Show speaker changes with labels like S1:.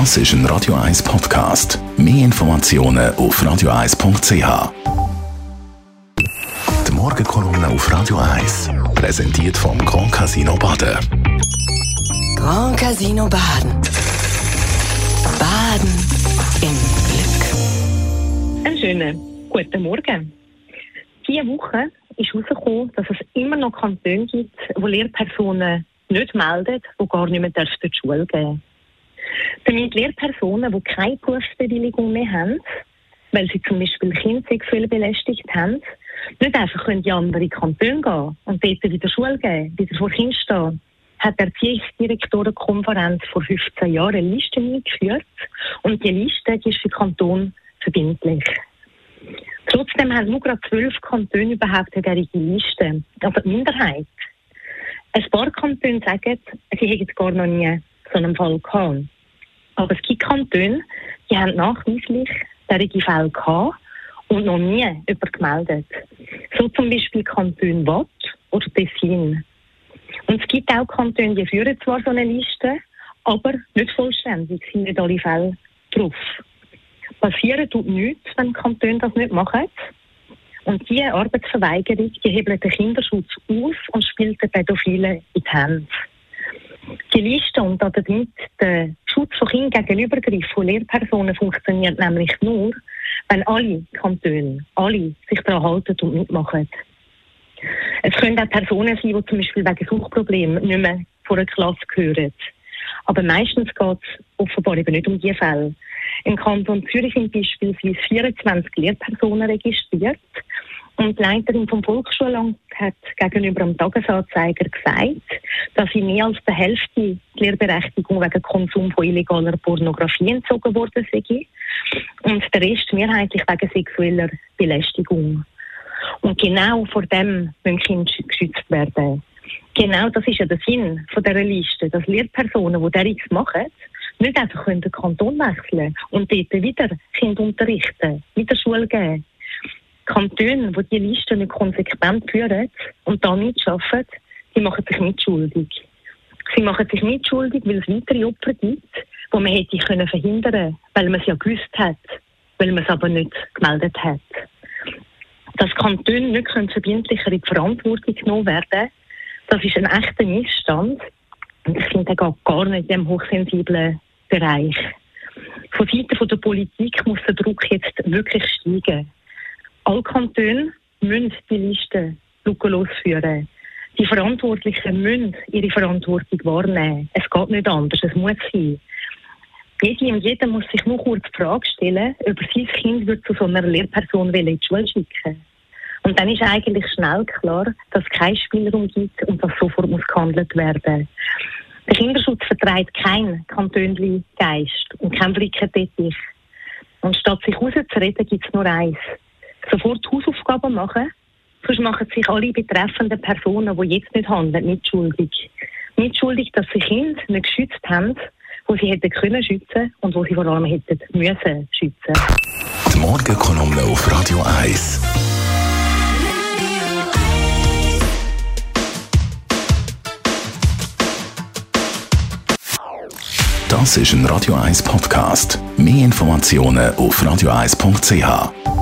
S1: Das ist ein Radio 1 Podcast. Mehr Informationen auf radio1.ch. Die Morgenkolumne auf Radio 1 präsentiert vom Grand Casino Baden.
S2: Grand Casino Baden. Baden im Glück.
S3: Einen schönen guten Morgen. Diese Woche ist herausgekommen, dass es immer noch Kantone gibt, wo Lehrpersonen nicht melden, die gar nicht mehr zur Schule gehen Damit Lehrpersonen, die keine Berufsbewilligung mehr haben, weil sie zum Beispiel Kinder sexuell belästigt haben, nicht einfach in die andere Kantone gehen und dort wieder Schule gehen, wieder vor Kind stehen, hat der Erziehungsdirektorenkonferenz vor 15 Jahren eine Liste eingeführt und die Liste die ist für Kanton verbindlich. Trotzdem haben nur gerade zwölf Kantone überhaupt eine Liste, also die Minderheit. Ein paar Kantone sagen, sie hätten gar noch nie so einen Fall gehabt. Aber es gibt Kantone, die haben nachweislich solche Fälle gehabt und noch nie jemand gemeldet. So zum Beispiel Kanton Watt oder Tessin. Und es gibt auch Kantone, die führen zwar so eine Liste, aber nicht vollständig, sind nicht alle Fälle drauf. Passieren tut nichts, wenn Kantone das nicht machen. Und diese Arbeitsverweigerung, die hebelt den Kinderschutz aus und spielt den Pädophilen in die Hände. Die Liste und damit der Schutz von Kindern gegen Übergriff von Lehrpersonen funktioniert nämlich nur, wenn alle Kantone, alle sich daran halten und mitmachen. Es können auch Personen sein, die zum Beispiel wegen Suchtproblemen nicht mehr vor einer Klasse gehören. Aber meistens geht es offenbar eben nicht um diese Fälle. Im Kanton Zürich sind beispielsweise 24 Lehrpersonen registriert. Und die Leiterin vom Volksschullamt hat gegenüber dem Tagesanzeiger gesagt, dass sie mehr als der Hälfte die Lehrberechtigung wegen Konsum von illegaler Pornografie entzogen worden sei. Und der Rest mehrheitlich wegen sexueller Belästigung. Und genau vor dem müssen Kinder geschützt werden. Genau das ist ja der Sinn von dieser Liste, dass Lehrpersonen, die das machen, nicht einfach den Kanton wechseln und dort wieder Kinder unterrichten, wieder Schule geben. Kantone, die diese Liste nicht konsequent führen und da nicht schaffen, die machen sich nicht schuldig. Sie machen sich nicht schuldig, weil es weitere Opfer gibt, die man hätte können verhindern weil man es ja gewusst hat, weil man es aber nicht gemeldet hat. Dass Kantone nicht verbindlicher in die Verantwortung genommen werden das ist ein echter Missstand. Und ich finde, der geht gar nicht in diesem hochsensiblen Bereich. Von Seiten der Politik muss der Druck jetzt wirklich steigen. Alle Kantone müssen die Liste lückenlos führen. Die Verantwortlichen müssen ihre Verantwortung wahrnehmen. Es geht nicht anders, es muss sein. Jede und jeder muss sich nur kurz die Frage stellen, ob er sein Kind wird zu so einer Lehrperson in die Schule schicken Und dann ist eigentlich schnell klar, dass es keinen Spielraum gibt und dass sofort muss gehandelt werden. Der Kinderschutz vertreibt kein Kantönli Geist und kein Flickenteppich. Und statt sich rauszureden, gibt es nur eins. Sofort Hausaufgaben machen, sonst machen sich alle betreffenden Personen, die jetzt nicht handeln, nicht schuldig. Nicht schuldig, dass sie Kinder nicht geschützt haben, wo sie hätten können schützen und wo sie vor allem hätten müssen schützen.
S1: Die Morgenkolumne auf Radio 1. Das ist ein Radio 1 Podcast. Mehr Informationen auf radio1.ch.